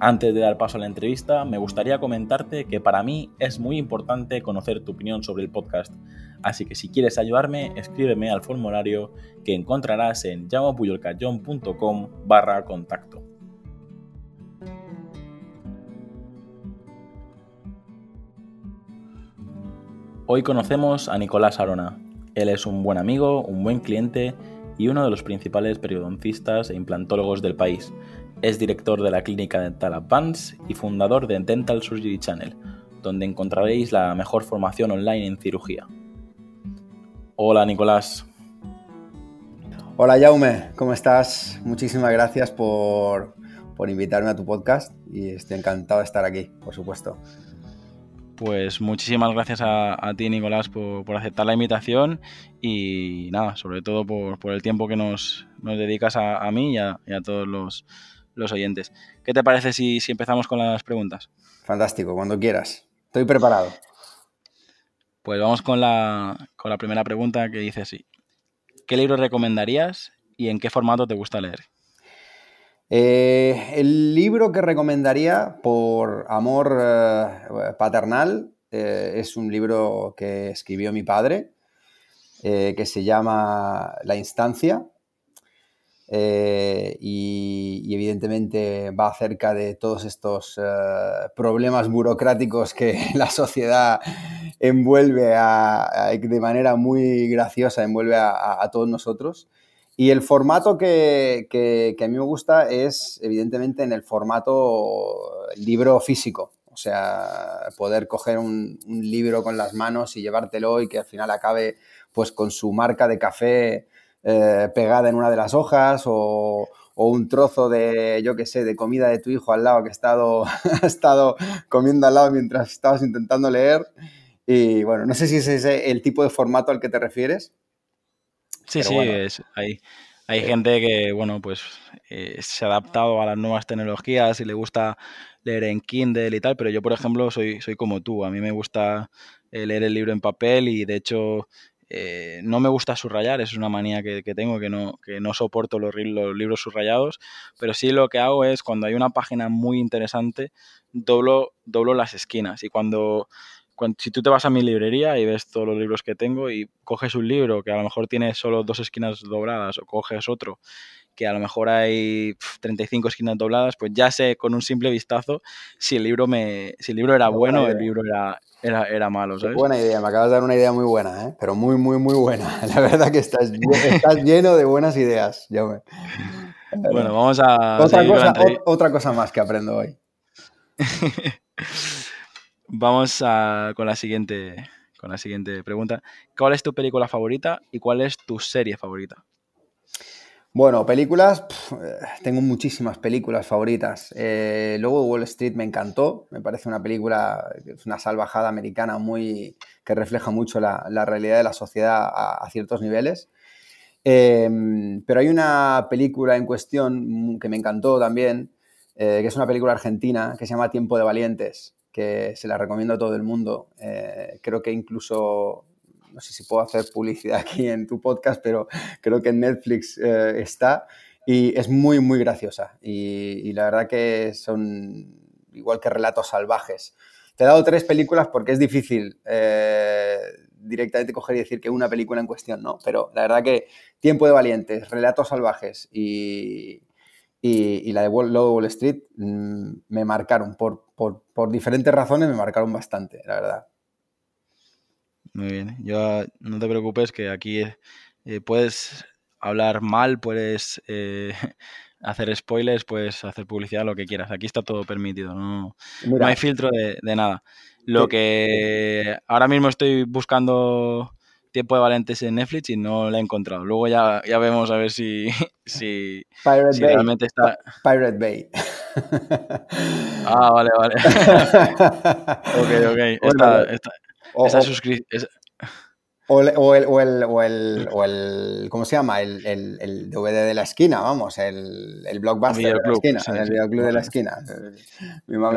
Antes de dar paso a la entrevista, me gustaría comentarte que para mí es muy importante conocer tu opinión sobre el podcast, así que si quieres ayudarme, escríbeme al formulario que encontrarás en llamapuyolcayón.com barra contacto. Hoy conocemos a Nicolás Arona. Él es un buen amigo, un buen cliente y uno de los principales periodoncistas e implantólogos del país es director de la clínica Dental Advance y fundador de Dental Surgery Channel, donde encontraréis la mejor formación online en cirugía. Hola Nicolás. Hola Jaume, ¿cómo estás? Muchísimas gracias por, invitarme a tu podcast y estoy encantado de estar aquí, por supuesto. Pues muchísimas gracias a, ti, Nicolás, por, aceptar la invitación y nada, sobre todo por, el tiempo que nos, dedicas a, mí y a todos los, los oyentes. ¿Qué te parece si, empezamos con las preguntas? Fantástico, cuando quieras. Estoy preparado. Pues vamos con la, con la primera pregunta que dice así. ¿Qué libro recomendarías y en qué formato te gusta leer? Eh, el libro que recomendaría por amor eh, paternal eh, es un libro que escribió mi padre, que se llama La Instancia, eh, y, evidentemente va acerca de todos estos eh, problemas burocráticos que la sociedad envuelve de manera muy graciosa, envuelve a, todos nosotros. Y el formato que, a mí me gusta es evidentemente en el formato libro físico. O sea, poder coger un, un libro con las manos y llevártelo y que al final acabe pues con su marca de café eh, pegada en una de las hojas o, un trozo de, yo qué sé, de comida de tu hijo al lado que ha estado, ha estado comiendo al lado mientras estabas intentando leer. Y bueno, no sé si ese es el tipo de formato al que te refieres. Sí, sí, es, hay, hay gente que, bueno, pues eh, se ha adaptado a las nuevas tecnologías y le gusta leer en Kindle y tal, pero yo, por ejemplo, soy, soy como tú. A mí me gusta eh, leer el libro en papel y, de hecho, eh, no me gusta subrayar, es una manía que, tengo, que no, soporto los, libros subrayados, pero sí lo que hago es cuando hay una página muy interesante, doblo, doblo las esquinas. Y cuando, si tú te vas a mi librería y ves todos los libros que tengo y coges un libro que a lo mejor tiene solo dos esquinas dobladas o coges otro que a lo mejor hay 35 esquinas dobladas, pues ya sé con un simple vistazo si el libro me si el libro era bueno o el libro era, era, era malo, ¿sabes? Buena idea, me acabas de dar una idea muy buena, ¿eh? pero muy, muy, muy buena. La verdad que estás, estás lleno de buenas ideas, Bueno, vamos a... Otra cosa, otra cosa más que aprendo hoy. vamos a, con, la siguiente, con la siguiente pregunta. ¿Cuál es tu película favorita y cuál es tu serie favorita? Bueno, películas, tengo muchísimas películas favoritas. Eh, luego Wall Street me encantó, me parece una película, una salvajada americana muy que refleja mucho la, realidad de la sociedad a, ciertos niveles. Em, pero hay una película en cuestión que me encantó también, eh, que es una película argentina que se llama Tiempo de Valientes, que se la recomiendo a todo el mundo. Eh, creo que incluso no sé si puedo hacer publicidad aquí en tu podcast, pero creo que en Netflix eh, está y es muy, muy graciosa. Y, la verdad que son igual que relatos salvajes. Te he dado tres películas porque es difícil eh, directamente coger y decir que una película en cuestión, ¿no? Pero la verdad que Tiempo de Valientes, Relatos Salvajes y, y, la de Wall, Wall Street mm, me marcaron, por, por, por diferentes razones me marcaron bastante, la verdad. Muy bien. Yo no te preocupes que aquí eh, puedes hablar mal, puedes eh, hacer spoilers, puedes hacer publicidad, lo que quieras. Aquí está todo permitido, no, hay filtro de, nada. Lo que ahora mismo estoy buscando tiempo de Valentes en Netflix y no la he encontrado. Luego ya, ya vemos a ver si, si, realmente está... Pirate Bay. ah, vale, vale. ok, ok. Esta, esta, esa suscripción. O el, o, el, o, el, o, el, o el, ¿cómo se llama? El, el, DVD de la esquina, vamos, el, el blockbuster de la esquina, el videoclub de la esquina.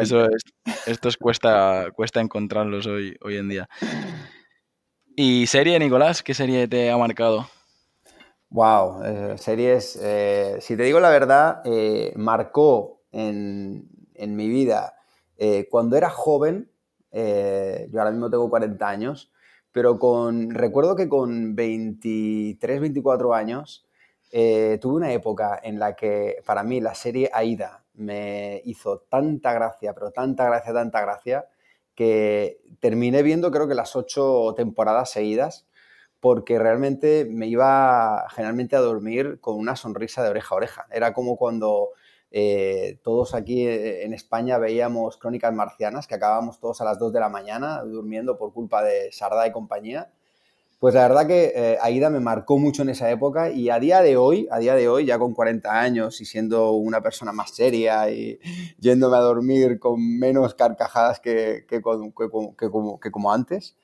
Eso es, estos cuesta, cuesta encontrarlos hoy, hoy en día. ¿Y serie, Nicolás? ¿Qué serie te ha marcado? Wow, eh, series, eh, si te digo la verdad, eh, marcó en, en, mi vida cuando era joven, yo ahora mismo tengo 40 años, pero con, recuerdo que con 23, 24 años eh, tuve una época en la que para mí la serie Aida me hizo tanta gracia, pero tanta gracia, tanta gracia, que terminé viendo creo que las ocho temporadas seguidas porque realmente me iba generalmente a dormir con una sonrisa de oreja a oreja. Era como cuando eh, todos aquí eh, en España veíamos Crónicas Marcianas, que acabábamos todos a las 2 de la mañana durmiendo por culpa de Sarda y compañía. Pues la verdad que eh, Aida me marcó mucho en esa época y a día de hoy, a día de hoy, ya con 40 años y siendo una persona más seria y yéndome a dormir con menos carcajadas que, que como, antes,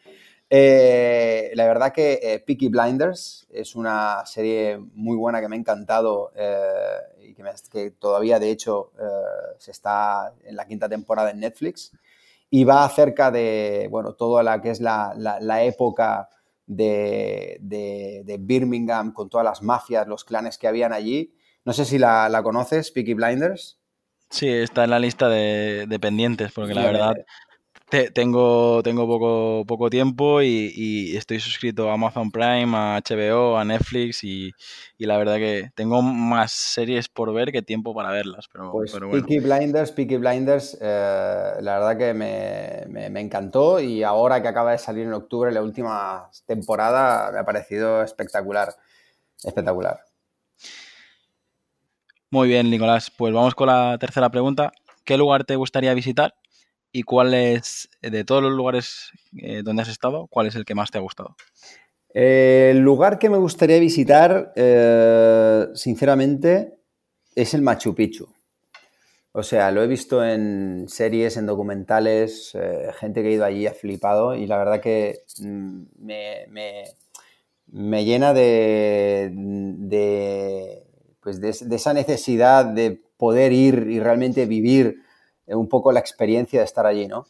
la verdad que Peaky Blinders es una serie muy buena que me ha encantado que, todavía de hecho eh, se está en la quinta temporada en Netflix y va acerca de, bueno, toda la que es la, época de, Birmingham con todas las mafias, los clanes que habían allí. No sé si la, conoces, Peaky Blinders. Sí, está en la lista de, pendientes, porque la verdad tengo, tengo poco, poco tiempo y, estoy suscrito a Amazon Prime, a HBO, a Netflix y, la verdad que tengo más series por ver que tiempo para verlas. Pero, pues Peaky Blinders, Peaky Blinders, eh, la verdad que me, me, encantó y ahora que acaba de salir en octubre la última temporada me ha parecido espectacular. Espectacular. Muy bien, Nicolás. Pues vamos con la tercera pregunta. ¿Qué lugar te gustaría visitar ¿Y cuál es, de todos los lugares eh, donde has estado, cuál es el que más te ha gustado? el lugar que me gustaría visitar, eh, sinceramente, es el Machu Picchu. O sea, lo he visto en series, en documentales, eh, gente que ha ido allí ha flipado y la verdad que mm, me, llena de, de, pues de, esa necesidad de poder ir y realmente vivir eh, un poco la experiencia de estar allí, ¿no?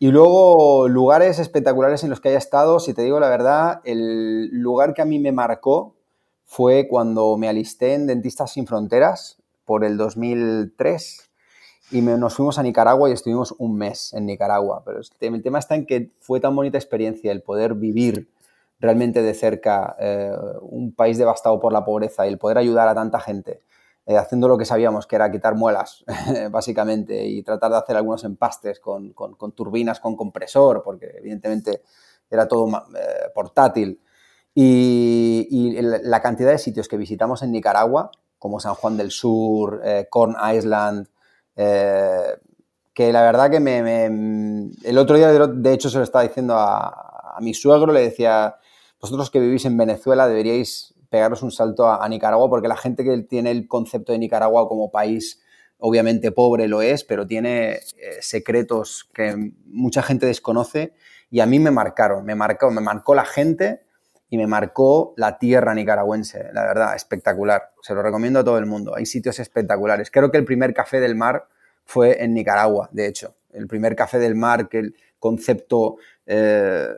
Y luego, lugares espectaculares en los que haya estado, si te digo la verdad, el lugar que a mí me marcó fue cuando me alisté en Dentistas Sin Fronteras por el 2003 y nos fuimos a Nicaragua y estuvimos un mes en Nicaragua. Pero el tema está en que fue tan bonita experiencia el poder vivir realmente de cerca eh, un país devastado por la pobreza y el poder ayudar a tanta gente eh, haciendo lo que sabíamos, que era quitar muelas, básicamente, y tratar de hacer algunos empastes con, turbinas con compresor, porque evidentemente era todo eh, portátil. Y, la cantidad de sitios que visitamos en Nicaragua, como San Juan del Sur, eh, Corn Island, que la verdad que me, El otro día, de hecho, se lo estaba diciendo a, a mi suegro, le decía, vosotros que vivís en Venezuela deberíais pegaros un salto a, Nicaragua, porque la gente que tiene el concepto de Nicaragua como país obviamente pobre lo es, pero tiene eh, secretos que mucha gente desconoce y a mí me marcaron, me marcó, me marcó la gente y me marcó la tierra nicaragüense, la verdad, espectacular. Se lo recomiendo a todo el mundo, hay sitios espectaculares. Creo que el primer café del mar fue en Nicaragua, de hecho, el primer café del mar, que el concepto eh,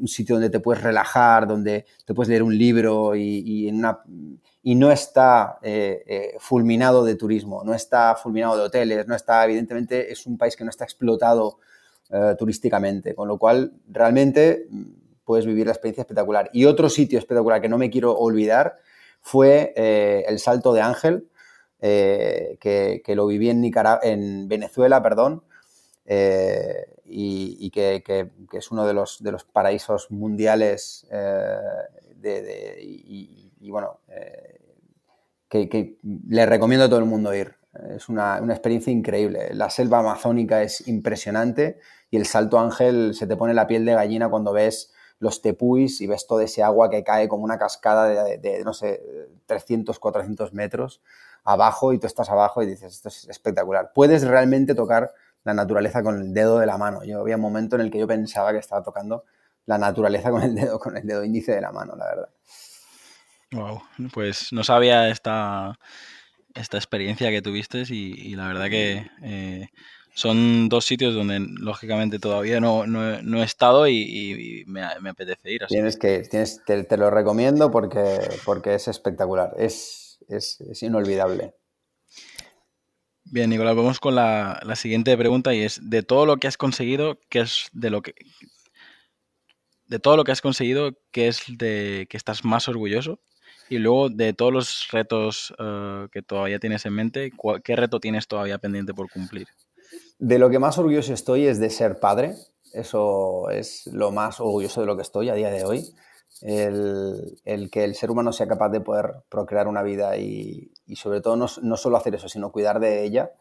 un sitio donde te puedes relajar, donde te puedes leer un libro y, en una, y no está eh, eh, fulminado de turismo, no está fulminado de hoteles, no está, evidentemente, es un país que no está explotado eh, turísticamente, con lo cual realmente mm, puedes vivir la experiencia espectacular. Y otro sitio espectacular que no me quiero olvidar fue el Salto de Ángel, que, lo viví en, en Venezuela, perdón, y, que, es uno de los, de los paraísos mundiales eh, y, bueno, eh, que, le recomiendo a todo el mundo ir. Es una, experiencia increíble. La selva amazónica es impresionante y el Salto Ángel se te pone la piel de gallina cuando ves los tepuis y ves todo ese agua que cae como una cascada de, de no sé, 300, 400 metros abajo y tú estás abajo y dices, esto es espectacular. Puedes realmente tocar la naturaleza con el dedo de la mano. Yo había un momento en el que yo pensaba que estaba tocando la naturaleza con el dedo, con el dedo índice de la mano, la verdad. Wow, pues no sabía esta, esta experiencia que tuviste y, la verdad que eh, son dos sitios donde lógicamente todavía no, he estado y, me, apetece ir. Tienes que, tienes, te, lo recomiendo porque, porque es espectacular, es, es, inolvidable. Bien, Nicolás, vamos con la, siguiente pregunta y es, de todo lo que has conseguido, ¿qué es de lo que... De todo lo que has conseguido, ¿qué es de que estás más orgulloso? Y luego, de todos los retos eh, que todavía tienes en mente, ¿qué reto tienes todavía pendiente por cumplir? De lo que más orgulloso estoy es de ser padre. Eso es lo más orgulloso de lo que estoy a día de hoy. El, que el ser humano sea capaz de poder procrear una vida y, sobre todo no, solo hacer eso, sino cuidar de ella.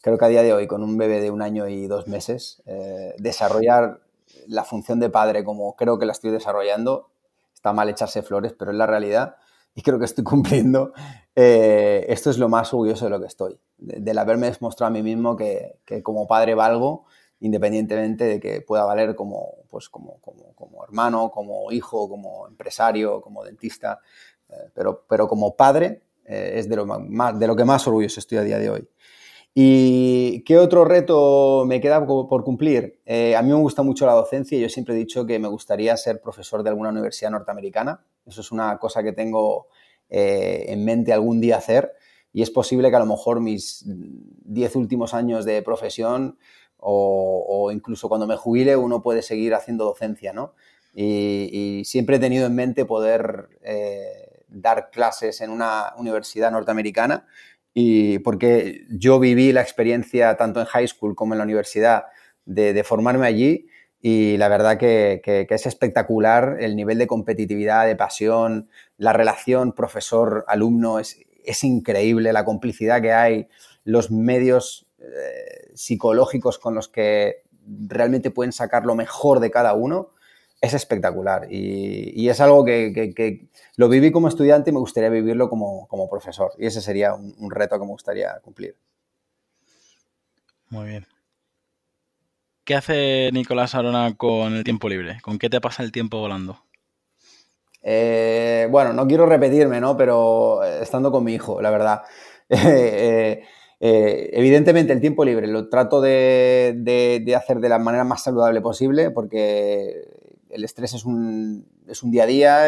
Creo que a día de hoy, con un bebé de un año y dos meses, eh, desarrollar la función de padre como creo que la estoy desarrollando, está mal echarse flores, pero es la realidad y creo que estoy cumpliendo, eh, esto es lo más orgulloso de lo que estoy, del haberme demostrado a mí mismo que, como padre valgo, independientemente de que pueda valer como, pues como, como, hermano, como hijo, como empresario, como dentista, eh, pero, pero como padre eh, es de lo, más, de lo que más orgulloso estoy a día de hoy. ¿Y qué otro reto me queda por cumplir? a mí me gusta mucho la docencia y yo siempre he dicho que me gustaría ser profesor de alguna universidad norteamericana. Eso es una cosa que tengo eh, en mente algún día hacer y es posible que a lo mejor mis 10 últimos años de profesión o, incluso cuando me jubile uno puede seguir haciendo docencia, ¿no? Y, siempre he tenido en mente poder eh, dar clases en una universidad norteamericana y porque yo viví la experiencia tanto en high school como en la universidad de formarme allí y la verdad que, es espectacular el nivel de competitividad, de pasión, la relación profesor-alumno es, increíble, la complicidad que hay, los medios eh, psicológicos con los que realmente pueden sacar lo mejor de cada uno, es espectacular y, es algo que, lo viví como estudiante y me gustaría vivirlo como, profesor y ese sería un reto que me gustaría cumplir. Muy bien. ¿Qué hace Nicolás Arona con el tiempo libre? ¿Con qué te pasa el tiempo volando? Eh, bueno, no quiero repetirme, ¿no? Pero eh, estando con mi hijo, la verdad. Eh, evidentemente el tiempo libre lo trato de, hacer de la manera más saludable posible porque el estrés es un, es un día a día,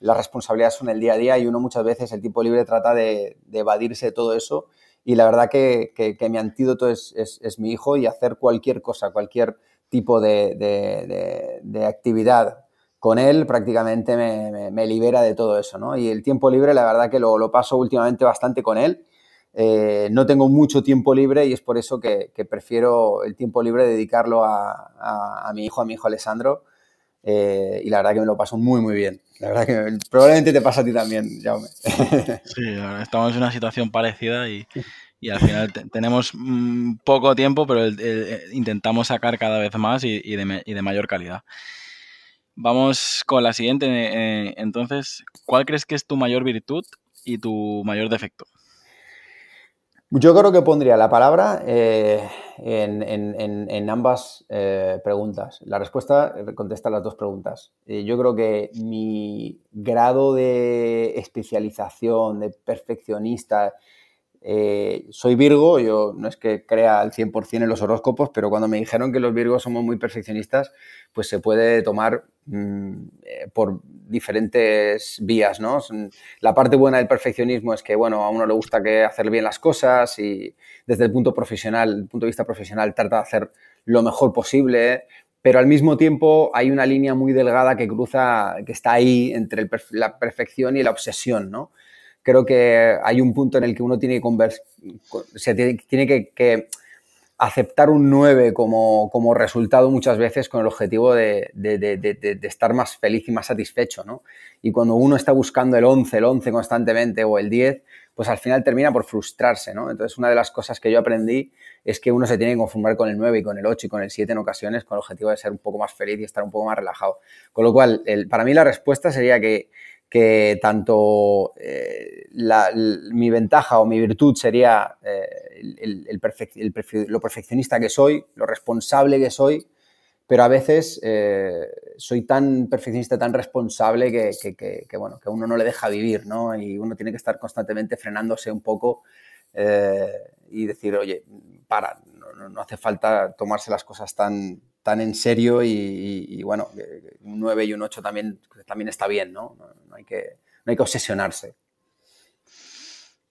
las responsabilidades son el día a día y uno muchas veces el tiempo libre trata de, de evadirse de todo eso y la verdad que, que, mi antídoto es, es, mi hijo y hacer cualquier cosa, cualquier tipo de, de, actividad con él prácticamente me, me, libera de todo eso, ¿no? Y el tiempo libre, la verdad que lo, lo paso últimamente bastante con él. Eh, no tengo mucho tiempo libre y es por eso que, prefiero el tiempo libre dedicarlo a, mi hijo, a mi hijo Alessandro. Eh, y la verdad que me lo paso muy, muy bien. La verdad que probablemente te pasa a ti también, Jaume. Sí, estamos en una situación parecida y, al final tenemos mm, poco tiempo, pero intentamos sacar cada vez más y, de, mayor calidad. Vamos con la siguiente. Eh, entonces, ¿cuál crees que es tu mayor virtud y tu mayor defecto? Yo creo que pondría la palabra eh, en, ambas eh, preguntas. La respuesta contesta las dos preguntas. Eh, yo creo que mi grado de especialización, de perfeccionista, soy Virgo, yo no es que crea al 100% en los horóscopos, pero cuando me dijeron que los Virgos somos muy perfeccionistas, pues se puede tomar mm, por diferentes vías, ¿no? La parte buena del perfeccionismo es que, bueno, a uno le gusta que hacer bien las cosas y desde el punto profesional, punto de vista profesional, trata de hacer lo mejor posible, pero al mismo tiempo hay una línea muy delgada que cruza, que está ahí entre la perfección y la obsesión, ¿no? Creo que hay un punto en el que uno tiene que, tiene, que aceptar un 9 como, como, resultado muchas veces con el objetivo de, de, estar más feliz y más satisfecho, ¿no? Y cuando uno está buscando el 11, el 11 constantemente o el 10, pues al final termina por frustrarse, ¿no? Entonces, una de las cosas que yo aprendí es que uno se tiene que conformar con el 9 y con el 8 y con el 7 en ocasiones con el objetivo de ser un poco más feliz y estar un poco más relajado. Con lo cual, para mí la respuesta sería que, que tanto eh, mi ventaja o mi virtud sería el, lo perfeccionista que soy, lo responsable que soy, pero a veces soy tan perfeccionista, tan responsable que, bueno, que uno no le deja vivir, ¿no? Y uno tiene que estar constantemente frenándose un poco y decir, oye, para, no, hace falta tomarse las cosas tan, tan en serio y, bueno, un 9 y un 8 también, también está bien, ¿no? No, hay que, no hay que obsesionarse.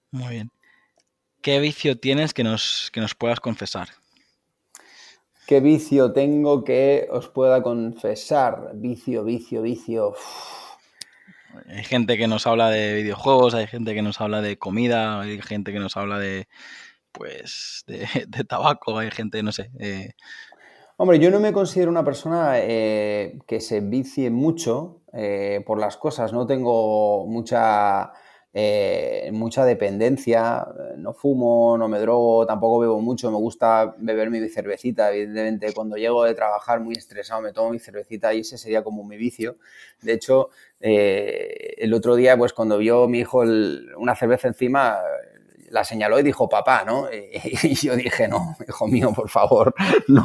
Muy bien. ¿Qué vicio tienes que nos, que nos puedas confesar? ¿Qué vicio tengo que os pueda confesar? Vicio, vicio, vicio. Hay gente que nos habla de videojuegos, hay gente que nos habla de comida, hay gente que nos habla de, pues, de, tabaco, hay gente, no sé. Eh. Hombre, yo no me considero una persona eh, que se vicie mucho eh, por las cosas, no tengo mucha, mucha dependencia, no fumo, no me drogo, tampoco bebo mucho, me gusta beber mi cervecita, evidentemente cuando llego de trabajar muy estresado me tomo mi cervecita y ese sería como mi vicio. De hecho, el otro día, pues cuando vio mi hijo una cerveza encima, la señaló y dijo papá, ¿no? Y, yo dije, no, hijo mío, por favor, no,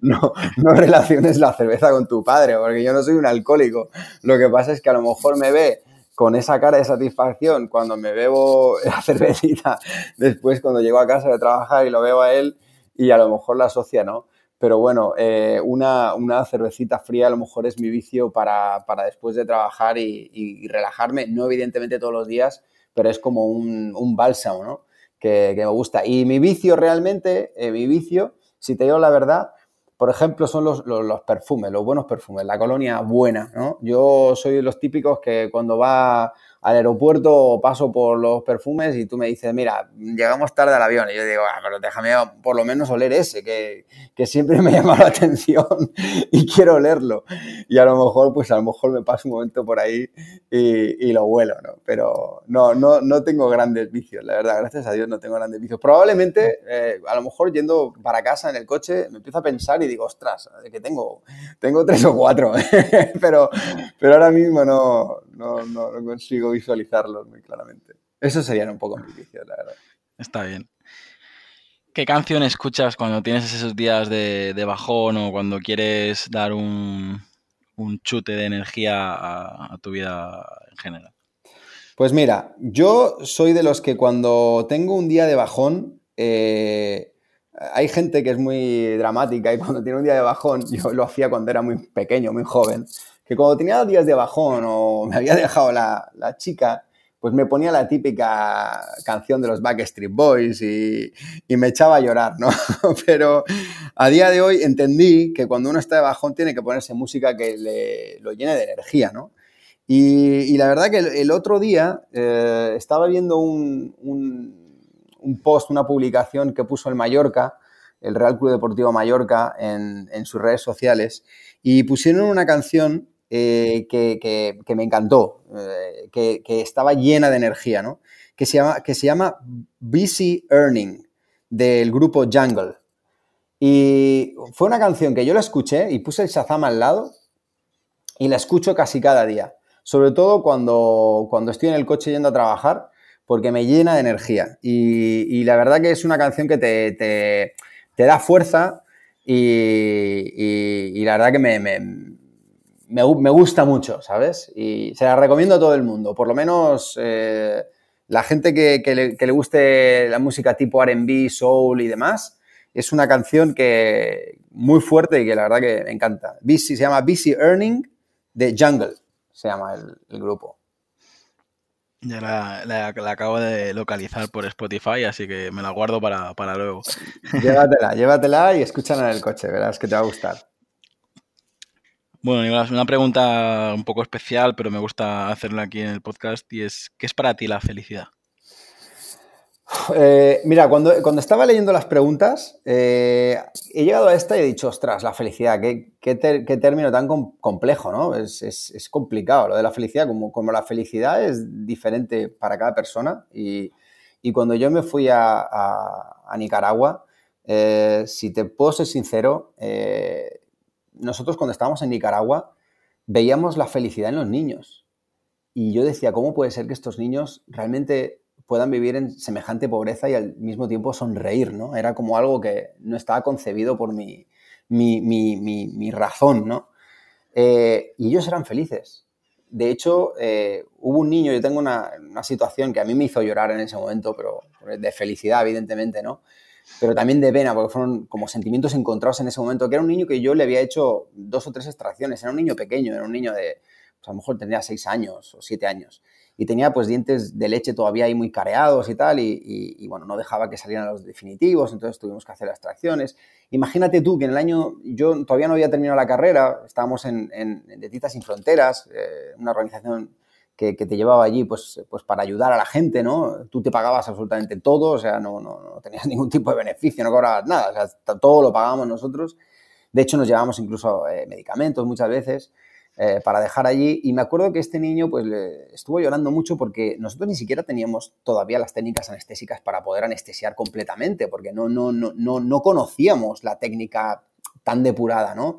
no, no relaciones la cerveza con tu padre, porque yo no soy un alcohólico. Lo que pasa es que a lo mejor me ve con esa cara de satisfacción cuando me bebo la cervecita, después cuando llego a casa de trabajar y lo veo a él y a lo mejor la asocia, ¿no? Pero bueno, eh, una, cervecita fría a lo mejor es mi vicio para, después de trabajar y, relajarme, no evidentemente todos los días, pero es como un, un bálsamo, ¿no? Que, me gusta. Y mi vicio realmente, eh, mi vicio, si te digo la verdad, por ejemplo, son los, los, perfumes, los buenos perfumes, la colonia buena, ¿no? Yo soy los típicos que cuando va al aeropuerto paso por los perfumes y tú me dices, mira, llegamos tarde al avión. Y yo digo, ah, pero déjame por lo menos oler ese, que, que siempre me llama la atención y quiero olerlo. Y a lo mejor, pues a lo mejor me paso un momento por ahí y, lo huelo, ¿no? Pero no, no, no tengo grandes vicios, la verdad, gracias a Dios no tengo grandes vicios. Probablemente, eh, a lo mejor yendo para casa en el coche, me empiezo a pensar y digo, ostras, que tengo, tengo tres o cuatro, pero, pero ahora mismo no, no, no, no consigo visualizarlos muy claramente. Eso serían un poco mis vicios, la verdad. Está bien. ¿Qué canción escuchas cuando tienes esos días de, bajón o cuando quieres dar un, chute de energía a, tu vida en general? Pues mira, yo soy de los que cuando tengo un día de bajón, eh, hay gente que es muy dramática y cuando tiene un día de bajón, yo lo hacía cuando era muy pequeño, muy joven, que cuando tenía días de bajón o me había dejado la, chica, pues me ponía la típica canción de los Backstreet Boys y, me echaba a llorar, ¿no? Pero a día de hoy entendí que cuando uno está de bajón tiene que ponerse música que le, lo llene de energía, ¿no? Y, la verdad que el, otro día eh, estaba viendo un, un, post, una publicación que puso el Mallorca, el Real Club Deportivo Mallorca, en, en sus redes sociales, y pusieron una canción eh, que, me encantó, eh, que, estaba llena de energía, ¿no? Que se llama, que se llama Busy Earning, del grupo Jungle. Y fue una canción que yo la escuché y puse el Shazam al lado y la escucho casi cada día. Sobre todo cuando, cuando estoy en el coche yendo a trabajar, porque me llena de energía. Y, la verdad que es una canción que te, te, da fuerza y, la verdad que me, gusta mucho, ¿sabes? Y se la recomiendo a todo el mundo. Por lo menos eh, la gente que, le, guste la música tipo RB, soul y demás, es una canción que muy fuerte y que la verdad que me encanta. se llama Busy Earning de Jungle, se llama el, grupo. Ya la, acabo de localizar por Spotify, así que me la guardo para, para luego. Llévatela, llévatela y escúchala en el coche, verás que te va a gustar. Bueno, Nicolás, una pregunta un poco especial, pero me gusta hacerla aquí en el podcast y es, ¿qué es para ti la felicidad? Eh, mira, cuando, cuando, estaba leyendo las preguntas, eh, he llegado a esta y he dicho, ostras, la felicidad, qué, qué, término tan complejo, ¿no? Es, complicado. Lo de la felicidad, como, como, la felicidad es diferente para cada persona. Y, cuando yo me fui a, Nicaragua, eh, si te puedo ser sincero, nosotros cuando estábamos en Nicaragua veíamos la felicidad en los niños. y yo decía, ¿cómo puede ser que estos niños realmente puedan vivir en semejante pobreza y al mismo tiempo sonreír, ¿no? Era como algo que no estaba concebido por mi, mi, razón, ¿no? Eh, y ellos eran felices. De hecho, eh, hubo un niño, yo tengo una, situación que a mí me hizo llorar en ese momento, pero de felicidad, evidentemente, ¿no? Pero también de pena, porque fueron como sentimientos encontrados en ese momento, que era un niño que yo le había hecho dos o tres extracciones, era un niño pequeño, era un niño de, pues a lo mejor tendría seis años o siete años y tenía pues dientes de leche todavía ahí muy careados y tal, y, bueno, no dejaba que salieran los definitivos, entonces tuvimos que hacer extracciones. Imagínate tú que en el año, yo todavía no había terminado la carrera, estábamos en, en, en Sin Fronteras, eh, una organización que, te llevaba allí pues, pues para ayudar a la gente, ¿no? Tú te pagabas absolutamente todo, o sea, no, no, tenías ningún tipo de beneficio, no cobrabas nada, o sea, todo lo pagábamos nosotros. De hecho, nos llevábamos incluso eh, medicamentos muchas veces. Eh, para dejar allí. Y me acuerdo que este niño pues estuvo llorando mucho porque nosotros ni siquiera teníamos todavía las técnicas anestésicas para poder anestesiar completamente, porque no, no, no, no, no conocíamos la técnica tan depurada, ¿no?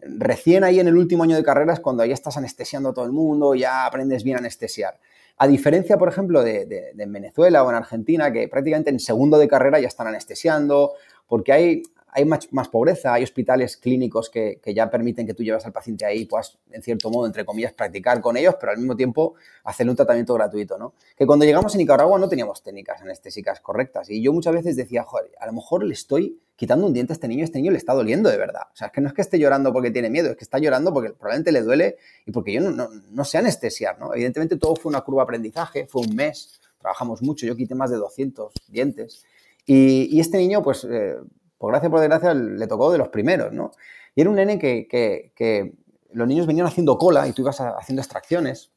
Recién ahí en el último año de carrera es cuando ya estás anestesiando a todo el mundo, ya aprendes bien a anestesiar. A diferencia, por ejemplo, de, Venezuela o en Argentina, que prácticamente en segundo de carrera ya están anestesiando, porque hay, hay más, pobreza, hay hospitales clínicos que, ya permiten que tú lleves al paciente ahí y puedas, en cierto modo, entre comillas, practicar con ellos, pero al mismo tiempo hacer un tratamiento gratuito, ¿no? Que cuando llegamos a Nicaragua no teníamos técnicas anestésicas correctas y yo muchas veces decía, joder, a lo mejor le estoy quitando un diente a este niño, este niño le está doliendo de verdad. O sea, es que no es que esté llorando porque tiene miedo, es que está llorando porque probablemente le duele y porque yo no, sé anestesiar, ¿no? Evidentemente todo fue una curva aprendizaje, fue un mes, trabajamos mucho, yo quité más de 200 dientes. Y, este niño, pues, eh, por gracia por desgracia, le tocó de los primeros, ¿no? Y era un nene que, los niños venían haciendo cola y tú ibas haciendo extracciones.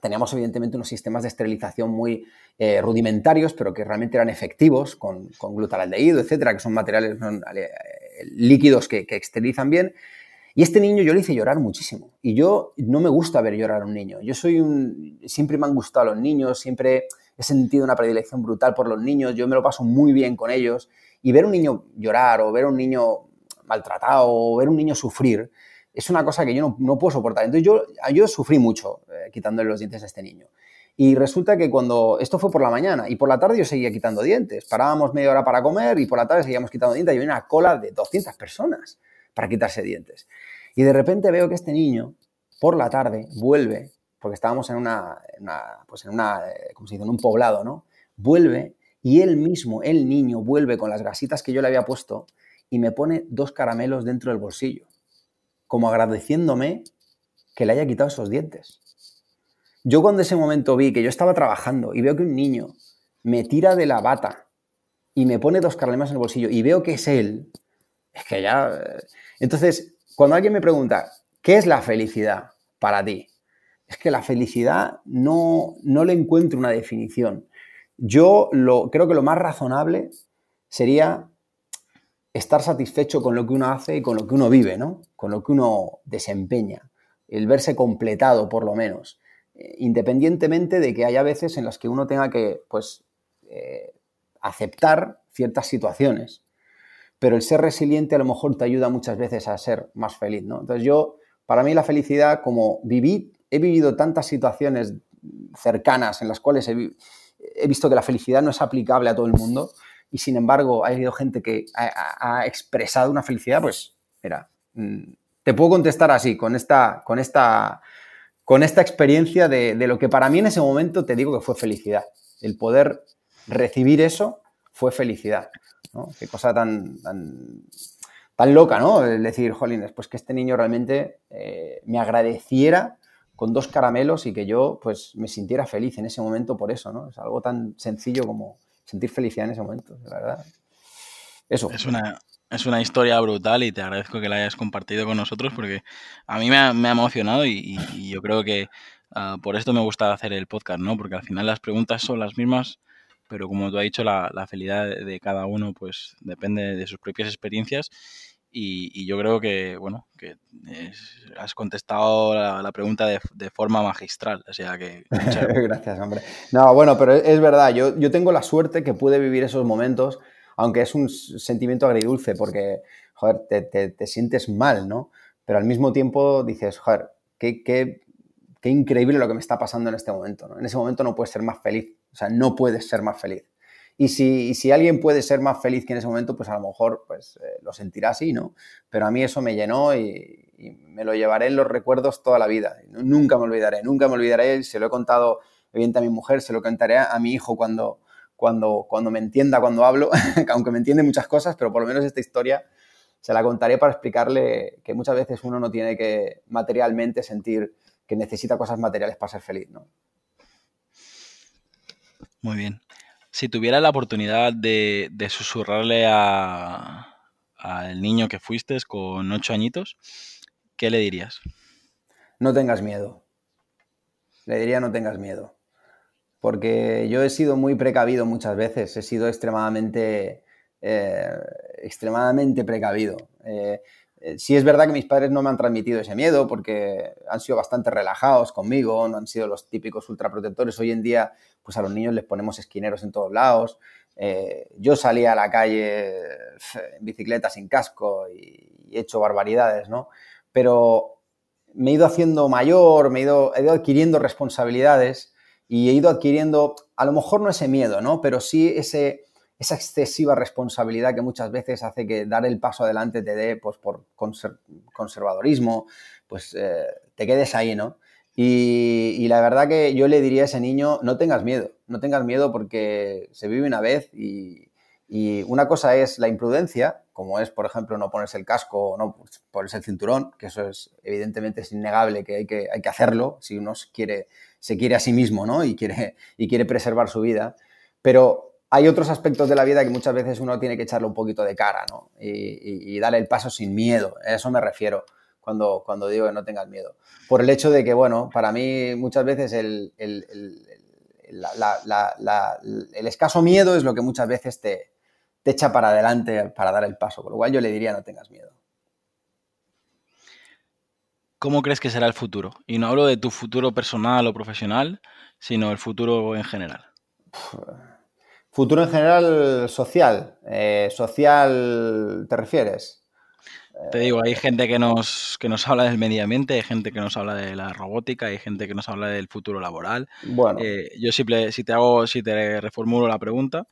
Teníamos, evidentemente, unos sistemas de esterilización muy eh, rudimentarios, pero que realmente eran efectivos, con, con glutaraldehído, etcétera, que son materiales eh, líquidos que, que esterilizan bien. Y este niño yo le hice llorar muchísimo. Y yo no me gusta ver llorar a un niño. Yo soy un... Siempre me han gustado los niños, siempre he sentido una predilección brutal por los niños, yo me lo paso muy bien con ellos y ver un niño llorar o ver un niño maltratado o ver un niño sufrir es una cosa que yo no, puedo soportar. Entonces yo, yo sufrí mucho eh, quitándole los dientes a este niño. Y resulta que cuando esto fue por la mañana y por la tarde yo seguía quitando dientes. Parábamos media hora para comer y por la tarde seguíamos quitando dientes. Y había una cola de 200 personas para quitarse dientes. Y de repente veo que este niño por la tarde vuelve, porque estábamos en una, pues en una, eh, como se dice, en un poblado, ¿no? Vuelve y él mismo, el niño, vuelve con las gasitas que yo le había puesto y me pone dos caramelos dentro del bolsillo, como agradeciéndome que le haya quitado esos dientes. Yo cuando ese momento vi que yo estaba trabajando y veo que un niño me tira de la bata y me pone dos caramelos en el bolsillo y veo que es él, es que ya... Eh, entonces, cuando alguien me pregunta, ¿qué es la felicidad para ti? Es que la felicidad no, no le encuentro una definición. Yo lo, creo que lo más razonable sería estar satisfecho con lo que uno hace y con lo que uno vive, ¿no? Con lo que uno desempeña, el verse completado por lo menos, independientemente de que haya veces en las que uno tenga que, pues, eh, aceptar ciertas situaciones. Pero el ser resiliente a lo mejor te ayuda muchas veces a ser más feliz, ¿no? Entonces yo, para mí la felicidad, como viví, he vivido tantas situaciones cercanas en las cuales he, he visto que la felicidad no es aplicable a todo el mundo y sin embargo ha habido gente que ha, expresado una felicidad, pues mira, mm, te puedo contestar así, con esta, con esta, con esta experiencia de, lo que para mí en ese momento te digo que fue felicidad. El poder recibir eso fue felicidad. Qué cosa tan, tan, loca, ¿no? El decir, jolines, pues que este niño realmente eh, me agradeciera con dos caramelos y que yo pues me sintiera feliz en ese momento por eso, ¿no? Es algo tan sencillo como sentir felicidad en ese momento, la verdad. Eso. Es una, es una historia brutal y te agradezco que la hayas compartido con nosotros porque a mí me ha, emocionado y, yo creo que ah, por esto me gusta hacer el podcast, ¿no? Porque al final las preguntas son las mismas, pero como tú has dicho, la, la felicidad de cada uno pues depende de sus propias experiencias y, yo creo que, bueno, que has contestado la, pregunta de, forma magistral. O sea que. Gracias, hombre. No, bueno, pero es, verdad. Yo, yo tengo la suerte que pude vivir esos momentos, aunque es un sentimiento agridulce, porque, joder, te, te, sientes mal, ¿no? Pero al mismo tiempo dices, joder, qué, qué, qué increíble lo que me está pasando en este momento. En ese momento no puedes ser más feliz, o sea, no puedes ser más feliz. Y si, si alguien puede ser más feliz que en ese momento, pues a lo mejor pues, eh, lo sentirá así, ¿no? Pero a mí eso me llenó y, me lo llevaré en los recuerdos toda la vida. Nunca me olvidaré, nunca me olvidaré. Se lo he contado, evidentemente, a mi mujer, se lo contaré a mi hijo cuando, cuando, cuando me entienda, cuando hablo, aunque me entiende muchas cosas, pero por lo menos esta historia se la contaré para explicarle que muchas veces uno no tiene que materialmente sentir que necesita cosas materiales para ser feliz, ¿no? Muy bien. Si tuviera la oportunidad de, susurrarle al niño que fuiste con ocho añitos, ¿qué le dirías? No tengas miedo. Le diría no tengas miedo. Porque yo he sido muy precavido muchas veces, he sido extremadamente, eh, extremadamente precavido. Eh, eh, sí es verdad que mis padres no me han transmitido ese miedo porque han sido bastante relajados conmigo, no han sido los típicos ultraprotectores. Hoy en día, pues a los niños les ponemos esquineros en todos lados. Eh, yo salía a la calle en bicicleta sin casco y, he hecho barbaridades, ¿no? Pero me he ido haciendo mayor, me he ido, he ido adquiriendo responsabilidades y he ido adquiriendo, a lo mejor no ese miedo, ¿no? Pero sí ese esa excesiva responsabilidad que muchas veces hace que dar el paso adelante te dé, pues por conservadorismo, pues eh, te quedes ahí, ¿no? Y, la verdad que yo le diría a ese niño, no tengas miedo, no tengas miedo porque se vive una vez y, una cosa es la imprudencia, como es, por ejemplo, no ponerse el casco o no ponerse el cinturón, que eso es evidentemente es innegable que hay que, hay que hacerlo si uno quiere, se quiere a sí mismo, ¿no? Y quiere, y quiere preservar su vida. Pero hay otros aspectos de la vida que muchas veces uno tiene que echarle un poquito de cara, ¿no? Y, darle el paso sin miedo. A eso me refiero cuando, cuando digo que no tengas miedo. Por el hecho de que, bueno, para mí muchas veces el, escaso miedo es lo que muchas veces te, te echa para adelante para dar el paso. Por lo cual yo le diría no tengas miedo. ¿Cómo crees que será el futuro? Y no hablo de tu futuro personal o profesional, sino el futuro en general. Futuro en general social. Eh, social, ¿te refieres? Te digo, hay gente que nos, que nos habla del medio ambiente, hay gente que nos habla de la robótica, hay gente que nos habla del futuro laboral. Bueno. Eh, yo simple, si te hago, si te reformulo la pregunta,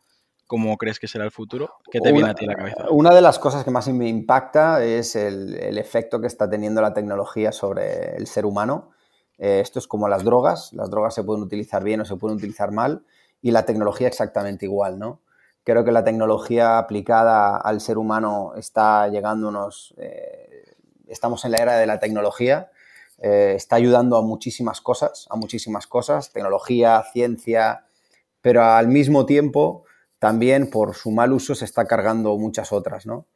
¿cómo crees que será el futuro? ¿Qué te viene a ti a la cabeza? Una de las cosas que más me impacta es el, efecto que está teniendo la tecnología sobre el ser humano. Eh, esto es como las drogas. Las drogas se pueden utilizar bien o se pueden utilizar mal y la tecnología exactamente igual, ¿no? Creo que la tecnología aplicada al ser humano está llegándonos, eh, estamos en la era de la tecnología, eh, está ayudando a muchísimas cosas, a muchísimas cosas, tecnología, ciencia, pero al mismo tiempo también por su mal uso se está cargando muchas otras, ¿no?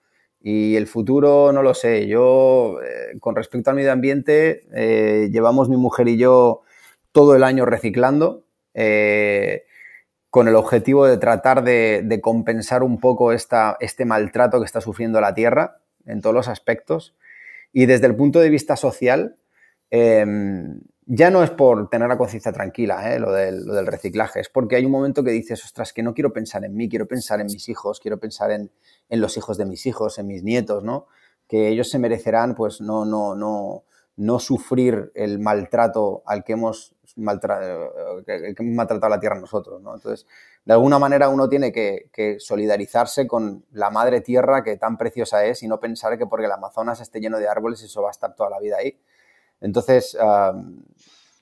Y el futuro no lo sé. Yo, eh, con respecto al medio ambiente, llevamos mi mujer y yo todo el año reciclando con el objetivo de tratar de, compensar un poco esta, este maltrato que está sufriendo la Tierra en todos los aspectos. Y desde el punto de vista social, em, ya no es por tener la conciencia tranquila, eh, lo, del, reciclaje, es porque hay un momento que dices, ostras, que no quiero pensar en mí, quiero pensar en mis hijos, quiero pensar en, los hijos de mis hijos, en mis nietos, ¿no? Que ellos se merecerán, pues, no, no, no, no sufrir el maltrato al que hemos maltratado, que hemos maltratado la tierra nosotros. ¿no? Entonces, de alguna manera uno tiene que, solidarizarse con la madre tierra que tan preciosa es y no pensar que porque el Amazonas esté lleno de árboles eso va a estar toda la vida ahí. Entonces,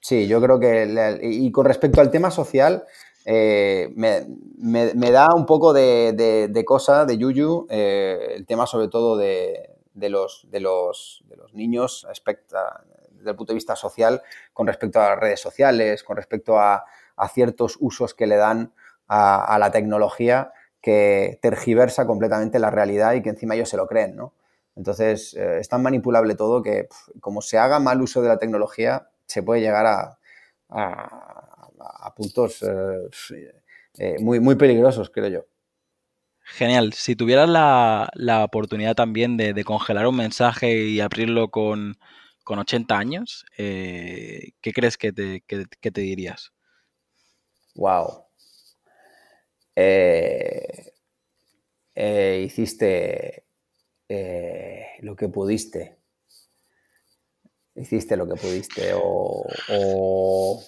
sí, yo creo que, y con respecto al tema social, eh, me, da un poco de, cosa, de yuyu, eh, el tema sobre todo de, los, de, los, de los niños desde el punto de vista social con respecto a las redes sociales, con respecto a, ciertos usos que le dan a, la tecnología que tergiversa completamente la realidad y que encima ellos se lo creen, ¿no? Entonces, eh, es tan manipulable todo que como se haga mal uso de la tecnología, se puede llegar a, a, puntos eh, eh, muy, muy peligrosos, creo yo. Genial. Si tuvieras la, oportunidad también de, congelar un mensaje y abrirlo con, 80 años, eh, ¿qué crees que te, te dirías? Wow. Eh, eh, hiciste lo que pudiste. hiciste lo que pudiste o,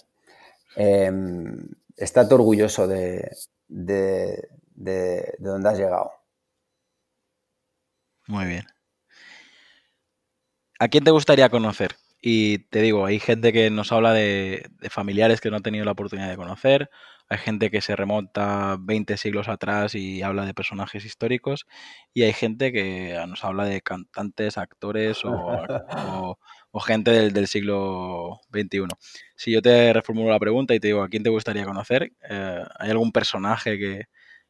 em, estate orgulloso de, de, de, de dónde has llegado. Muy bien. ¿A quién te gustaría conocer? Y te digo, hay gente que nos habla de, familiares que no han tenido la oportunidad de conocer, hay gente que se remonta 20 siglos atrás y habla de personajes históricos, y hay gente que nos habla de cantantes, actores o, gente del, siglo XXI. Si yo te reformulo la pregunta y te digo, ¿a quién te gustaría conocer? Eh, ¿Hay algún personaje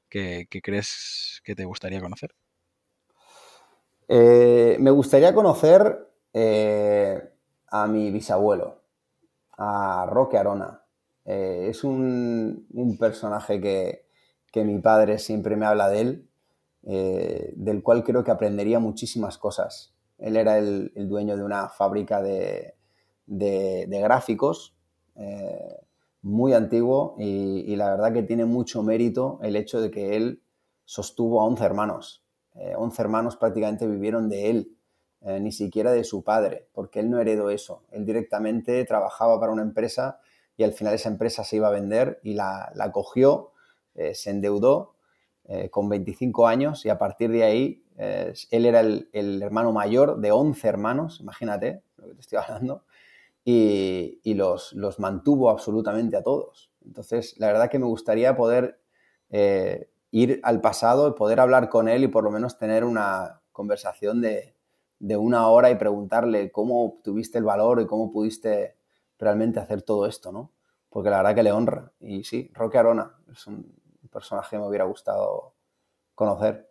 que, crees que te gustaría conocer? Eh, me gustaría conocer eh, a mi bisabuelo, a Roque Arona. Eh, es un, personaje que, mi padre siempre me habla de él, eh, del cual creo que aprendería muchísimas cosas. Él era el, dueño de una fábrica de, gráficos muy antiguo y, y, la verdad que tiene mucho mérito el hecho de que él sostuvo a 11 hermanos. 11 hermanos prácticamente vivieron de él eh, ni siquiera de su padre, porque él no heredó eso. Él directamente trabajaba para una empresa y al final esa empresa se iba a vender y la, cogió, eh, se endeudó eh, con 25 años y a partir de ahí él era el, hermano mayor de 11 hermanos, imagínate lo que te estoy hablando, y, los, los, mantuvo absolutamente a todos. Entonces, la verdad que me gustaría poder ir al pasado y poder hablar con él y por lo menos tener una conversación de, de una hora y preguntarle cómo obtuviste el valor y cómo pudiste realmente hacer todo esto, ¿no? Porque la verdad que le honra. Y sí, Roque Arona es un personaje que me hubiera gustado conocer.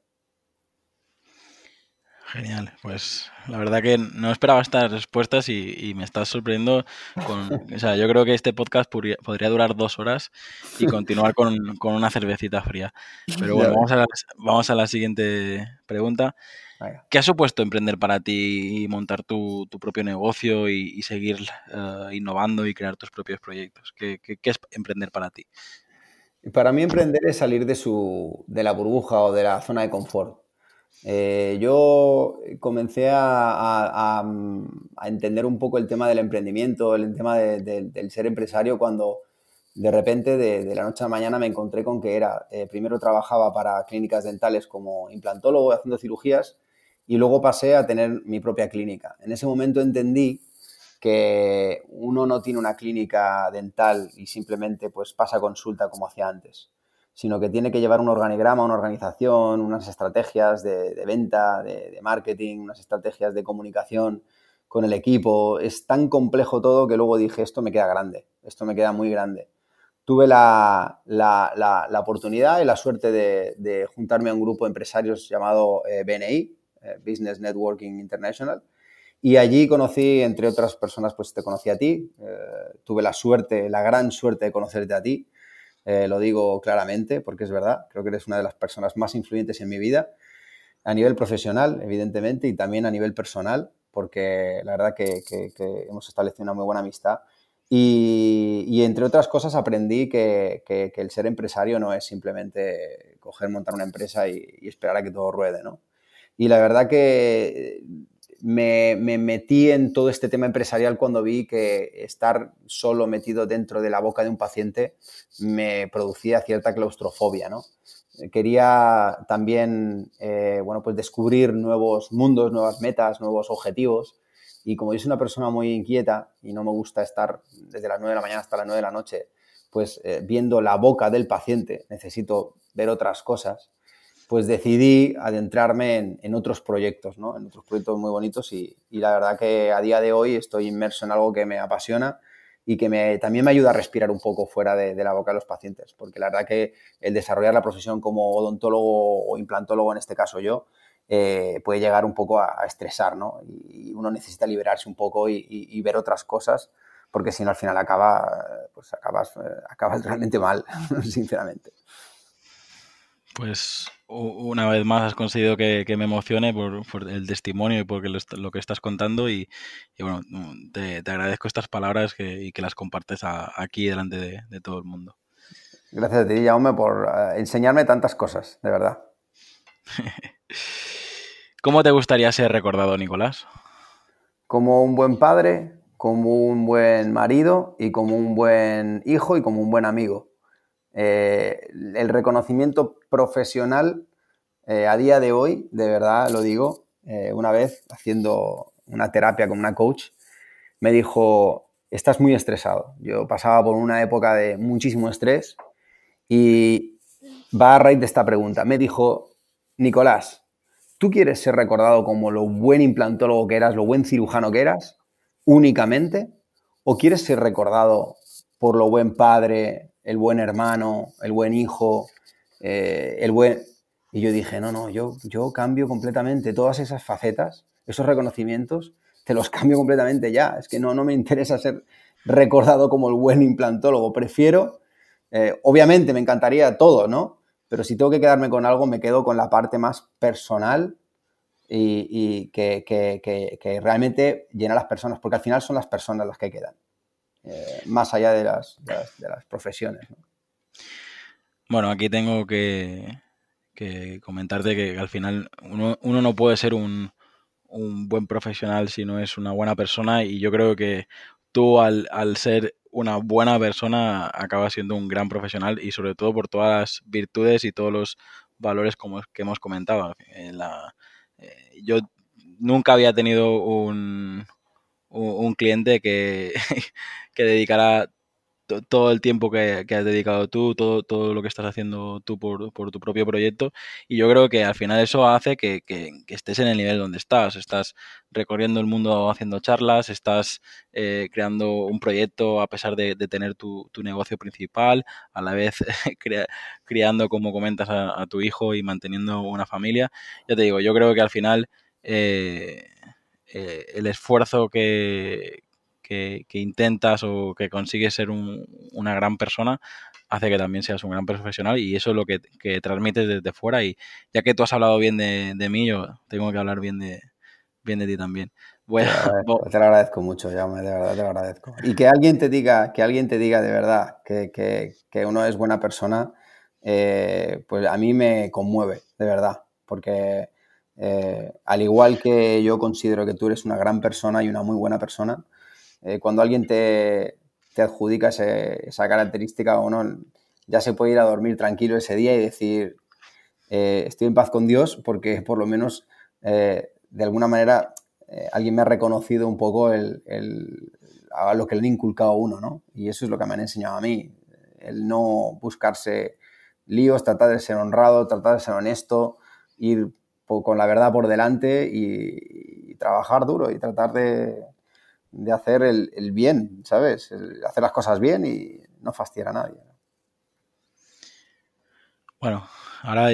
Genial, pues la verdad que no esperaba estas respuestas y, me estás sorprendiendo con, o sea, yo creo que este podcast podría, durar dos horas y continuar con, una cervecita fría. Pero bueno, vamos a, la, vamos a la siguiente pregunta. ¿Qué ha supuesto emprender para ti y montar tu, propio negocio y, seguir eh, innovando y crear tus propios proyectos? ¿Qué, es emprender para ti? Para mí emprender es salir de, su, de la burbuja o de la zona de confort. Eh, yo comencé a, entender un poco el tema del emprendimiento, el tema del ser empresario cuando de repente de, la noche a la mañana me encontré con que era, eh, primero trabajaba para clínicas dentales como implantólogo haciendo cirugías y luego pasé a tener mi propia clínica. En ese momento entendí que uno no tiene una clínica dental y simplemente pues pasa consulta como hacía antes, sino que tiene que llevar un organigrama, una organización, unas estrategias de, venta, de, marketing, unas estrategias de comunicación con el equipo. Es tan complejo todo que luego dije, esto me queda grande, esto me queda muy grande. Tuve la, oportunidad y la suerte de, juntarme a un grupo de empresarios llamado eh, BNI, Business Networking International. Y allí conocí, entre otras personas, pues te conocí a ti. Eh, tuve la suerte, la gran suerte de conocerte a ti. Eh, lo digo claramente porque es verdad. Creo que eres una de las personas más influyentes en mi vida. A nivel profesional, evidentemente, y también a nivel personal, porque la verdad que, hemos establecido una muy buena amistad. Y, entre otras cosas aprendí que, el ser empresario no es simplemente coger, montar una empresa y, y esperar a que todo ruede, ¿no? Y la verdad que me, metí en todo este tema empresarial cuando vi que estar solo metido dentro de la boca de un paciente me producía cierta claustrofobia, ¿no? Quería también, eh, bueno, pues descubrir nuevos mundos, nuevas metas, nuevos objetivos. Y como yo soy una persona muy inquieta y no me gusta estar desde las 9 de la mañana hasta las 9 de la noche, pues eh, viendo la boca del paciente, necesito ver otras cosas pues decidí adentrarme en, otros proyectos, ¿no? En otros proyectos muy bonitos y, la verdad que a día de hoy estoy inmerso en algo que me apasiona y que me, también me ayuda a respirar un poco fuera de, la boca de los pacientes, porque la verdad que el desarrollar la profesión como odontólogo o implantólogo, en este caso yo, eh, puede llegar un poco a, estresar, ¿no? Y uno necesita liberarse un poco y, ver otras cosas, porque si no al final acaba, pues acabas, eh, acabas realmente mal, sinceramente. Pues una vez más has conseguido que, me emocione por, el testimonio y por lo, que estás contando y, bueno, te, agradezco estas palabras y que las compartes aquí delante de, todo el mundo. Gracias a ti, Jaume, por eh, enseñarme tantas cosas, de verdad. ¿Cómo te gustaría ser recordado, Nicolás? Como un buen padre, como un buen marido y como un buen hijo y como un buen amigo. Eh, el reconocimiento profesional eh, a día de hoy, de verdad lo digo, eh, una vez haciendo una terapia con una coach, me dijo, estás muy estresado. Yo pasaba por una época de muchísimo estrés y va a raíz de esta pregunta. Me dijo, Nicolás, ¿tú quieres ser recordado como lo buen implantólogo que eras, lo buen cirujano que eras? únicamente? ¿O quieres ser recordado por lo buen padre, el buen hermano, el buen hijo, eh, el buen... Y yo dije, no, no, yo, yo cambio completamente todas esas facetas, esos reconocimientos, te los cambio completamente ya. Es que no, no me interesa ser recordado como el buen implantólogo. Prefiero, eh, obviamente me encantaría todo, ¿no? Pero si tengo que quedarme con algo, me quedo con la parte más personal y, que, realmente llena a las personas, porque al final son las personas las que quedan, eh, más allá de las, de las, profesiones. Bueno, aquí tengo que, comentarte que al final uno, no puede ser un, buen profesional si no es una buena persona y yo creo que tú al, ser una buena persona acabas siendo un gran profesional y sobre todo por todas las virtudes y todos los valores como que hemos comentado. Eh, yo nunca había tenido un, un cliente que, que dedicara todo el tiempo que, has dedicado tú, todo, todo lo que estás haciendo tú por, tu propio proyecto. Y yo creo que al final eso hace que, estés en el nivel donde estás. Estás recorriendo el mundo haciendo charlas, estás eh, creando un proyecto a pesar de, tener tu, negocio principal, a la vez criando, como comentas, a, tu hijo y manteniendo una familia. Ya te digo, yo creo que al final... Eh, eh, el esfuerzo que, que, intentas o que consigues ser una gran persona hace que también seas un gran profesional y eso es lo que, transmites desde fuera y ya que tú has hablado bien de, mí, yo tengo que hablar bien de, bien de ti también. te, lo agradezco mucho, ya de verdad te lo agradezco. Y que alguien te diga, que alguien te diga de verdad que, uno es buena persona, eh, pues a mí me conmueve, de verdad, porque eh, al igual que yo considero que tú eres una gran persona y una muy buena persona, eh, cuando alguien te, adjudica esa característica o no, ya se puede ir a dormir tranquilo ese día y decir, eh, estoy en paz con Dios porque por lo menos de alguna manera alguien me ha reconocido un poco el, a lo que le han inculcado a uno, ¿no? Y eso es lo que me han enseñado a mí, el no buscarse líos, tratar de ser honrado, tratar de ser honesto, ir con la verdad por delante y trabajar duro y tratar de, de hacer el, bien, ¿sabes? hacer las cosas bien y no fastidiar a nadie. Bueno, ahora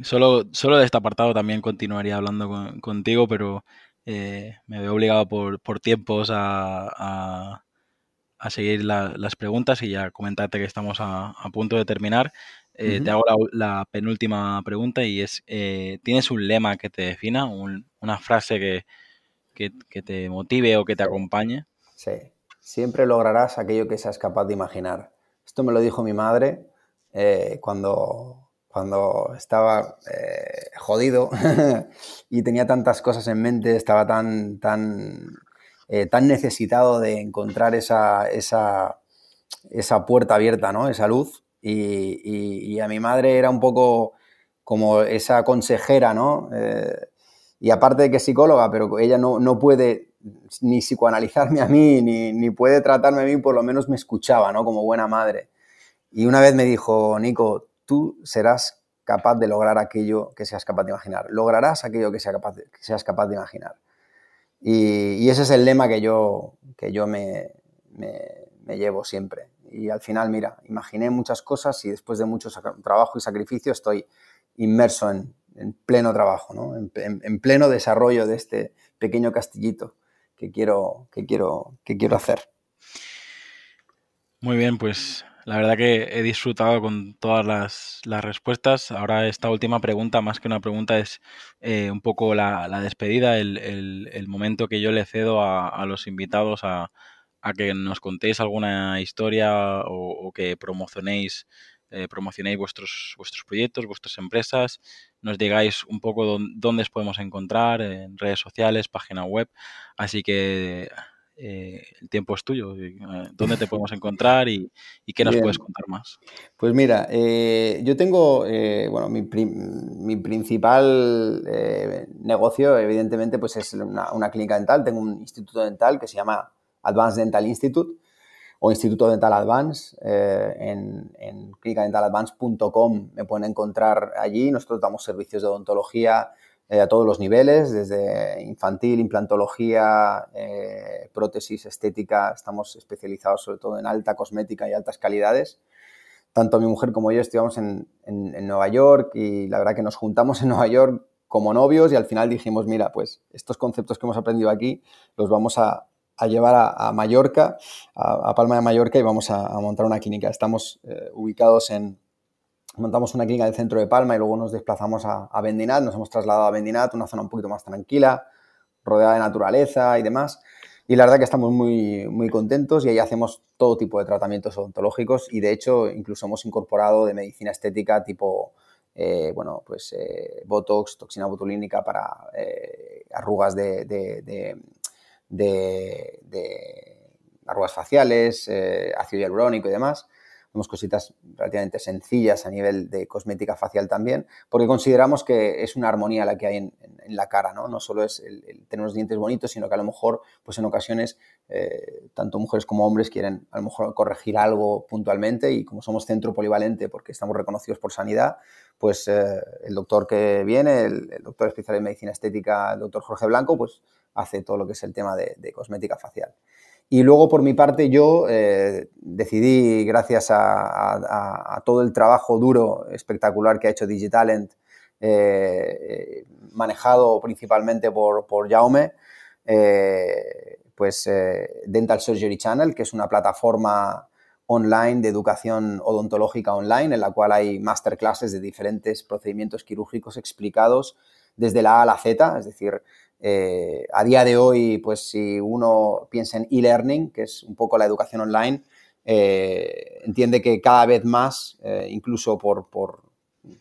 solo, solo de este apartado también continuaría hablando contigo, pero eh, me veo obligado por, tiempos a, a, seguir las preguntas y ya comentarte que estamos a, punto de terminar. Eh, te hago la, penúltima pregunta y es, eh, ¿tienes un lema que te defina, una frase que, que, te motive o que te acompañe. Sí, siempre lograrás aquello que seas capaz de imaginar. Esto me lo dijo mi madre eh, cuando, cuando estaba jodido y tenía tantas cosas en mente, estaba tan, tan, tan necesitado de encontrar esa, esa, esa, puerta abierta, ¿no? esa luz. Y, a mi madre era un poco como esa consejera, ¿no? y aparte de que es psicóloga, pero ella no, no puede ni psicoanalizarme a mí, ni, ni, puede tratarme a mí, por lo menos me escuchaba, ¿no? Como buena madre. Y una vez me dijo, Nico, tú serás capaz de lograr aquello que seas capaz de imaginar. Lograrás aquello que, sea capaz seas capaz de imaginar. Y, ese es el lema que yo, que yo me, me, llevo siempre. Y al final, mira, imaginé muchas cosas y después de mucho trabajo y sacrificio estoy inmerso en, en pleno trabajo, ¿no? en, pleno desarrollo de este pequeño castillito que quiero, que quiero, que quiero hacer. Muy bien, pues la verdad que he disfrutado con todas las, respuestas. Ahora esta última pregunta, más que una pregunta, es eh, un poco la, despedida, el, momento que yo le cedo a, los invitados a, que nos contéis alguna historia o, o que promocionéis eh, promocionéis vuestros, vuestros proyectos, vuestras empresas, nos digáis un poco dónde, os podemos encontrar en redes sociales, página web. Así que eh, el tiempo es tuyo. Eh, ¿Dónde te podemos encontrar y, qué nos puedes contar más? Pues mira, eh, yo tengo, bueno, mi, principal negocio, evidentemente, pues es una, clínica dental. Tengo un instituto dental que se llama Advanced Dental Institute o Instituto Dental Advance. en, en clinicadentaladvance.com me pueden encontrar allí. Nosotros damos servicios de odontología, eh, a todos los niveles, desde infantil, implantología, eh, prótesis, estética. Estamos especializados sobre todo en alta cosmética y altas calidades. Tanto mi mujer como yo estuvimos en, Nueva York y la verdad que nos juntamos en Nueva York como novios y al final dijimos, mira, pues estos conceptos que hemos aprendido aquí los vamos a, llevar a, Mallorca, a, Palma de Mallorca y vamos a, montar una clínica. Estamos eh, ubicados en, montamos una clínica en el centro de Palma y luego nos desplazamos a, a nos hemos trasladado a Bendinat, una zona un poquito más tranquila, rodeada de naturaleza y demás. Y la verdad que estamos muy, muy contentos y ahí hacemos todo tipo de tratamientos odontológicos y de hecho incluso hemos incorporado de medicina estética tipo, eh, bueno, pues eh, Botox, toxina botulínica para arrugas de, arrugas faciales, ácido hialurónico y demás. Hacemos cositas relativamente sencillas a nivel de cosmética facial también, porque consideramos que es una armonía la que hay en, la cara, ¿no? No solo es tener los dientes bonitos, sino que a lo mejor, pues en ocasiones, eh, tanto mujeres como hombres quieren a lo mejor corregir algo puntualmente y como somos centro polivalente porque estamos reconocidos por sanidad, pues eh, el doctor que viene, el, doctor especial en medicina estética, el doctor Jorge Blanco, pues hace todo lo que es el tema de cosmética facial. Y luego, por mi parte, yo eh, decidí, gracias a, todo el trabajo duro, espectacular que ha hecho Digitalent, eh, manejado principalmente por, por Jaume, eh, pues Dental Surgery Channel, que es una plataforma online de educación odontológica online, en la cual hay masterclasses de diferentes procedimientos quirúrgicos explicados desde la A a la Z, es decir, eh, a día de hoy, pues si uno piensa en e-learning, que es un poco la educación online, eh, entiende que cada vez más, eh, incluso por,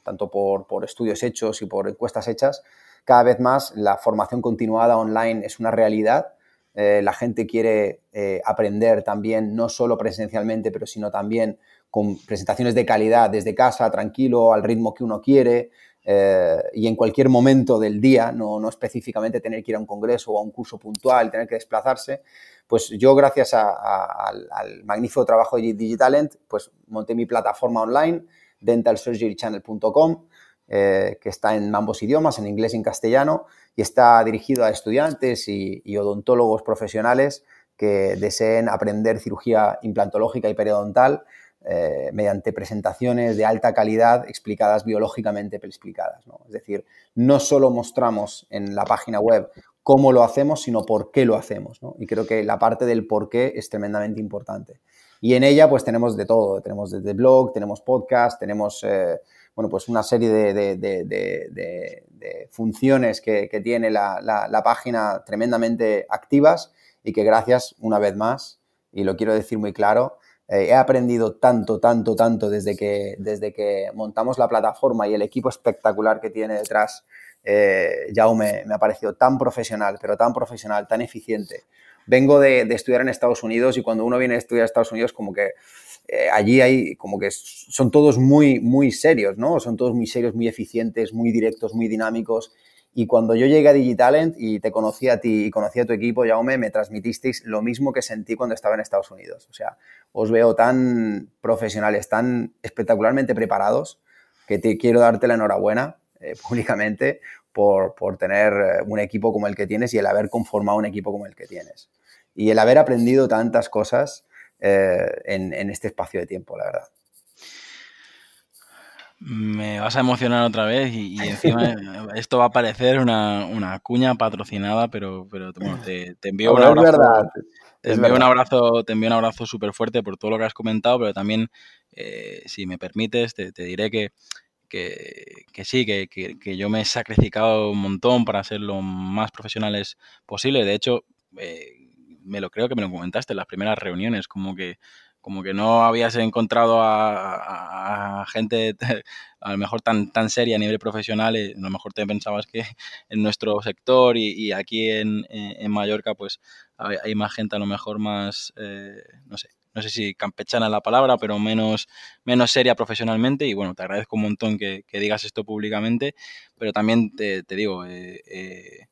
tanto por, estudios hechos y por encuestas hechas, cada vez más la formación continuada online es una realidad. la gente quiere aprender también, no solo presencialmente, pero sino también con presentaciones de calidad desde casa, tranquilo, al ritmo que uno quiere, eh, y en cualquier momento del día, no, no, específicamente tener que ir a un congreso o a un curso puntual, tener que desplazarse, pues yo gracias al, magnífico trabajo de Digitalent, pues monté mi plataforma online, dentalsurgerychannel.com, eh, que está en ambos idiomas, en inglés y en castellano, y está dirigido a estudiantes y, y odontólogos profesionales que deseen aprender cirugía implantológica y periodontal eh, mediante presentaciones de alta calidad explicadas biológicamente explicadas. Es decir, no solo mostramos en la página web cómo lo hacemos, sino por qué lo hacemos. Y creo que la parte del por qué es tremendamente importante. Y en ella pues tenemos de todo, tenemos desde blog, tenemos podcast, tenemos eh, bueno, pues una serie de, funciones que, tiene la, página tremendamente activas y que gracias una vez más, y lo quiero decir muy claro, eh, he aprendido tanto, tanto, tanto desde que, desde que montamos la plataforma y el equipo espectacular que tiene detrás. Eh, Jaume me ha parecido tan profesional, pero tan profesional, tan eficiente. Vengo de, estudiar en Estados Unidos y cuando uno viene a estudiar en Estados Unidos, como que eh, allí hay, como que son todos muy, muy serios, ¿no? Son todos muy serios, muy eficientes, muy directos, muy dinámicos. Y cuando yo llegué a Digitalent y te conocí a ti y conocí a tu equipo, Jaume, me transmitisteis lo mismo que sentí cuando estaba en Estados Unidos. O sea, os veo tan profesionales, tan espectacularmente preparados, que te quiero darte la enhorabuena eh, públicamente por, tener eh, un equipo como el que tienes y el haber conformado un equipo como el que tienes. Y el haber aprendido tantas cosas eh, en este espacio de tiempo, la verdad. Me vas a emocionar otra vez y, encima esto va a parecer una, cuña patrocinada, pero, pero te, envío un abrazo. te envío un abrazo, te envío un abrazo súper fuerte por todo lo que has comentado, pero también, eh, si me permites, te, diré que, que, sí, que, que, yo me he sacrificado un montón para ser lo más profesionales posible. De hecho, eh, me lo creo que me lo comentaste en las primeras reuniones, como que como que no habías encontrado a, gente a lo mejor tan, tan seria a nivel profesional, y a lo mejor te pensabas que en nuestro sector y, aquí en, Mallorca pues hay, más gente a lo mejor más, eh, no sé, no sé si campechana la palabra, pero menos, menos seria profesionalmente. Y bueno, te agradezco un montón que, digas esto públicamente, pero también te, digo, eh, eh,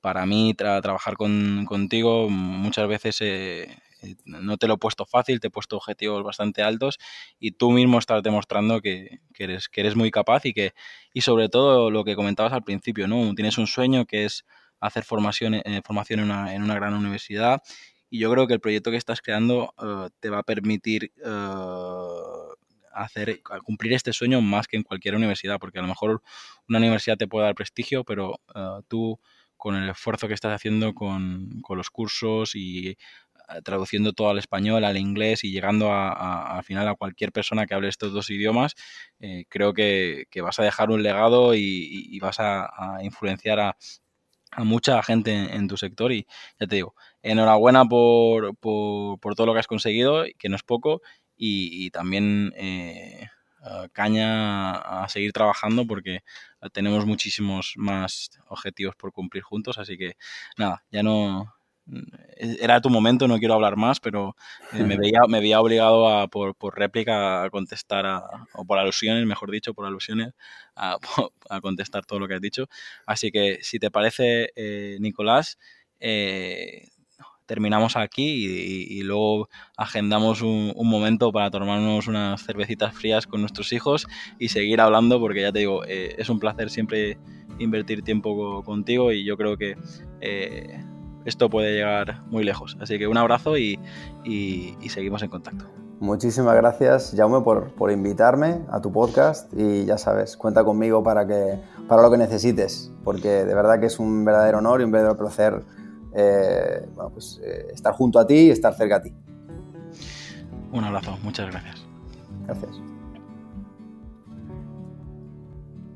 para mí trabajar contigo muchas veces no te lo he puesto fácil, te he puesto objetivos bastante altos y tú mismo estás demostrando que, eres, que eres muy capaz y que, y sobre todo lo que comentabas al principio, ¿no? Tienes un sueño que es hacer formación, eh, formación en, una, en, una, gran universidad y yo creo que el proyecto que estás creando eh, te va a permitir eh, hacer, cumplir este sueño más que en cualquier universidad, porque a lo mejor una universidad te puede dar prestigio, pero tú con el esfuerzo que estás haciendo con, con los cursos y traduciendo todo al español, al inglés y llegando a, al final a cualquier persona que hable estos dos idiomas, eh, creo que, vas a dejar un legado y, vas a, influenciar a, mucha gente en, tu sector. Y ya te digo, enhorabuena por, por, todo lo que has conseguido, que no es poco, y, también eh, caña a seguir trabajando porque tenemos muchísimos más objetivos por cumplir juntos, así que nada, ya no, era tu momento, no quiero hablar más, pero eh, me, veía, me veía obligado a, por, réplica a contestar, o por alusiones, mejor dicho, por alusiones, a, contestar todo lo que has dicho. Así que, si te parece, eh, Nicolás, eh, terminamos aquí y, luego agendamos un, momento para tomarnos unas cervecitas frías con nuestros hijos y seguir hablando, porque ya te digo, es un placer siempre invertir tiempo contigo y yo creo que esto puede llegar muy lejos. Así que un abrazo y, seguimos en contacto. Muchísimas gracias, Jaume, por, invitarme a tu podcast y ya sabes, cuenta conmigo para, que, para lo que necesites, porque de verdad que es un verdadero honor y un verdadero placer eh, pues, eh, estar junto a ti y estar cerca a ti. Un abrazo, muchas gracias. Gracias.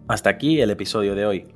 Hasta aquí el episodio de hoy.